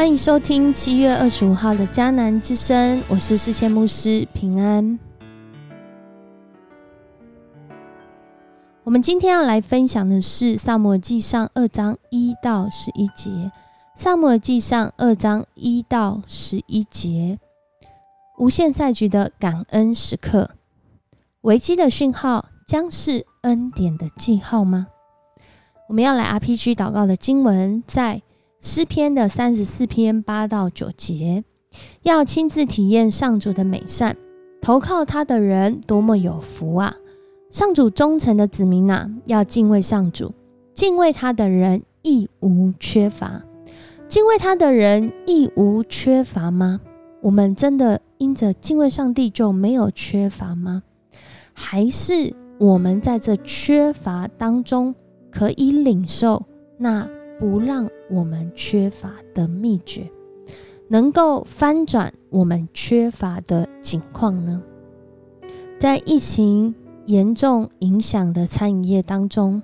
欢迎收听七月二十五号的迦南之声，我是世谦牧师平安。我们今天要来分享的是《萨摩记上》二章一到十一节，《萨摩记上》二章一到十一节，无限赛局的感恩时刻，危机的讯号将是恩典的记号吗？我们要来 RPG 祷告的经文在。诗篇的三十四篇八到九节，要亲自体验上主的美善，投靠他的人多么有福啊！上主忠诚的子民呐，要敬畏上主，敬畏他的人亦无缺乏。敬畏他的人亦无缺乏吗？我们真的因着敬畏上帝就没有缺乏吗？还是我们在这缺乏当中可以领受那？不让我们缺乏的秘诀，能够翻转我们缺乏的境况呢？在疫情严重影响的餐饮业当中，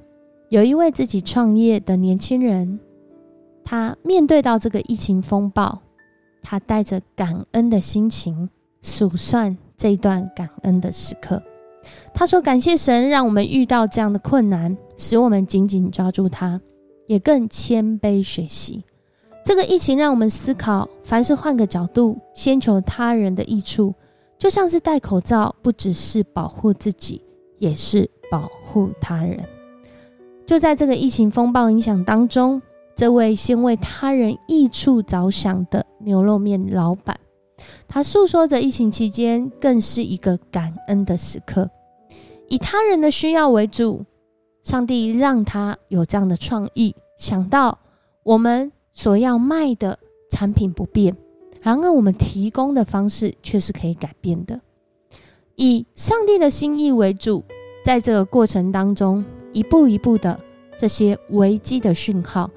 有一位自己创业的年轻人，他面对到这个疫情风暴，他带着感恩的心情数算这段感恩的时刻。他说：“感谢神，让我们遇到这样的困难，使我们紧紧抓住他。”也更谦卑学习。这个疫情让我们思考：凡是换个角度，先求他人的益处，就像是戴口罩，不只是保护自己，也是保护他人。就在这个疫情风暴影响当中，这位先为他人益处着想的牛肉面老板，他诉说着疫情期间更是一个感恩的时刻，以他人的需要为主。上帝让他有这样的创意，想到我们所要卖的产品不变，然而我们提供的方式却是可以改变的。以上帝的心意为主，在这个过程当中，一步一步的这些危机的讯号，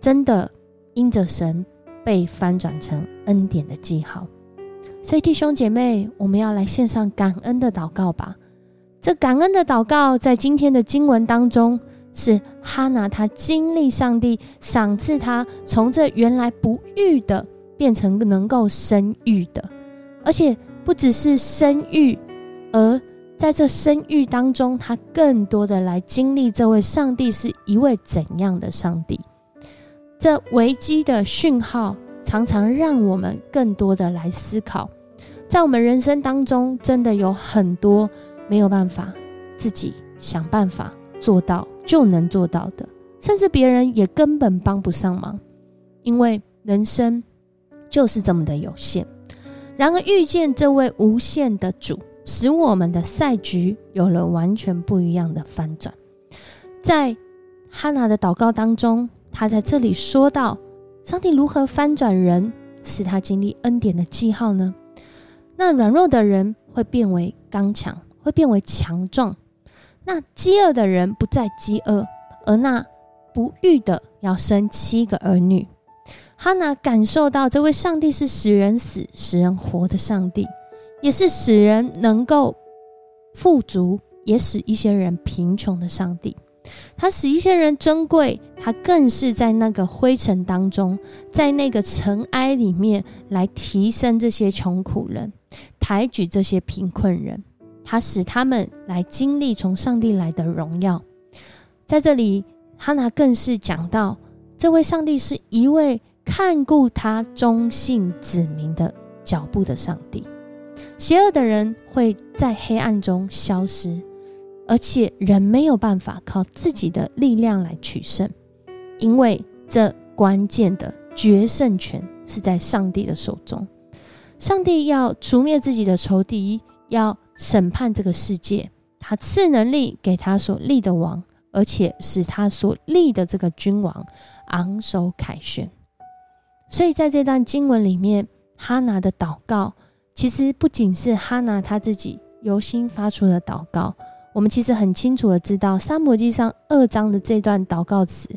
真的因着神被翻转成恩典的记号。所以弟兄姐妹，我们要来献上感恩的祷告吧。这感恩的祷告，在今天的经文当中，是哈拿他经历上帝赏赐他从这原来不育的，变成能够生育的，而且不只是生育，而在这生育当中，他更多的来经历这位上帝是一位怎样的上帝。这危机的讯号，常常让我们更多的来思考，在我们人生当中，真的有很多。没有办法自己想办法做到就能做到的，甚至别人也根本帮不上忙，因为人生就是这么的有限。然而遇见这位无限的主，使我们的赛局有了完全不一样的翻转。在哈娜的祷告当中，他在这里说到：上帝如何翻转人，使他经历恩典的记号呢？那软弱的人会变为刚强。会变为强壮，那饥饿的人不再饥饿，而那不育的要生七个儿女。哈娜感受到这位上帝是使人死、使人活的上帝，也是使人能够富足，也使一些人贫穷的上帝。他使一些人尊贵，他更是在那个灰尘当中，在那个尘埃里面来提升这些穷苦人，抬举这些贫困人。他使他们来经历从上帝来的荣耀，在这里，哈拿更是讲到，这位上帝是一位看顾他忠信子民的脚步的上帝。邪恶的人会在黑暗中消失，而且人没有办法靠自己的力量来取胜，因为这关键的决胜权是在上帝的手中。上帝要除灭自己的仇敌，要。审判这个世界，他赐能力给他所立的王，而且使他所立的这个君王昂首凯旋。所以在这段经文里面，哈拿的祷告其实不仅是哈拿他自己由心发出的祷告，我们其实很清楚的知道，《沙摩记》上二章的这段祷告词，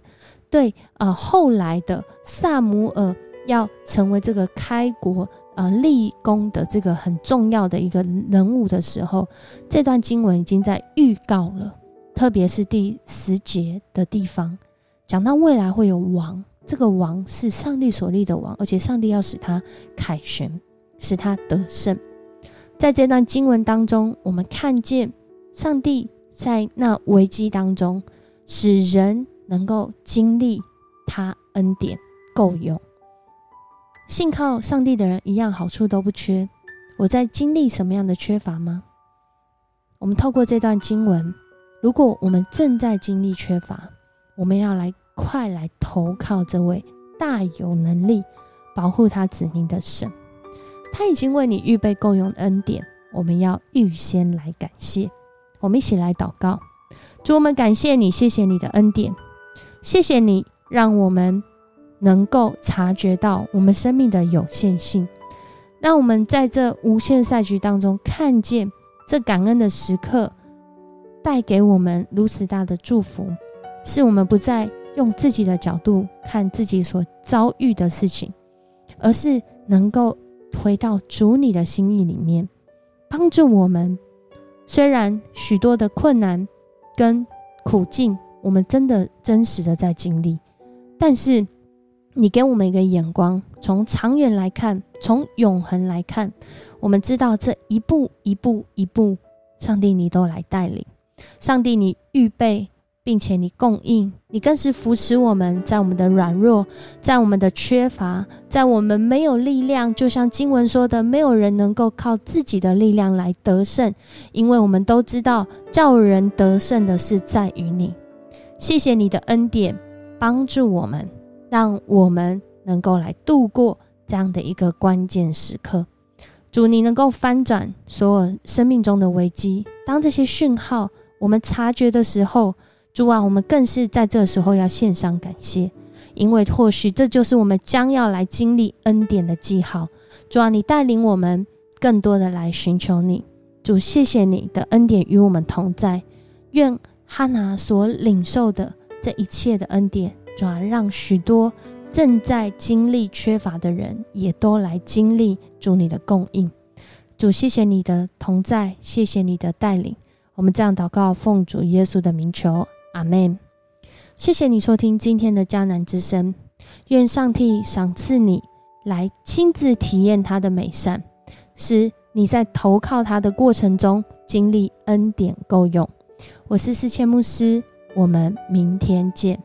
对呃后来的萨姆尔要成为这个开国。呃，立功的这个很重要的一个人物的时候，这段经文已经在预告了，特别是第十节的地方，讲到未来会有王这个王是上帝所立的王，而且上帝要使他凯旋，使他得胜。在这段经文当中，我们看见上帝在那危机当中，使人能够经历他恩典够用。信靠上帝的人一样好处都不缺。我在经历什么样的缺乏吗？我们透过这段经文，如果我们正在经历缺乏，我们要来。快来投靠这位大有能力保护他子民的神，他已经为你预备够用的恩典，我们要预先来感谢。我们一起来祷告，主，我们感谢你，谢谢你的恩典，谢谢你让我们能够察觉到我们生命的有限性，让我们在这无限赛局当中看见这感恩的时刻带给我们如此大的祝福，是我们不再。用自己的角度看自己所遭遇的事情，而是能够回到主你的心意里面，帮助我们。虽然许多的困难跟苦境，我们真的真实的在经历，但是你给我们一个眼光，从长远来看，从永恒来看，我们知道这一步一步一步，上帝你都来带领，上帝你预备。并且你供应，你更是扶持我们，在我们的软弱，在我们的缺乏，在我们没有力量，就像经文说的，没有人能够靠自己的力量来得胜，因为我们都知道，叫人得胜的是在于你。谢谢你的恩典，帮助我们，让我们能够来度过这样的一个关键时刻。主，你能够翻转所有生命中的危机，当这些讯号我们察觉的时候。主啊，我们更是在这时候要献上感谢，因为或许这就是我们将要来经历恩典的记号。主啊，你带领我们更多的来寻求你。主，谢谢你的恩典与我们同在。愿哈拿所领受的这一切的恩典，主啊，让许多正在经历缺乏的人也都来经历主你的供应。主，谢谢你的同在，谢谢你的带领。我们这样祷告，奉主耶稣的名求。阿门。谢谢你收听今天的迦南之声，愿上帝赏赐你来亲自体验他的美善，使你在投靠他的过程中经历恩典够用。我是世谦牧师，我们明天见。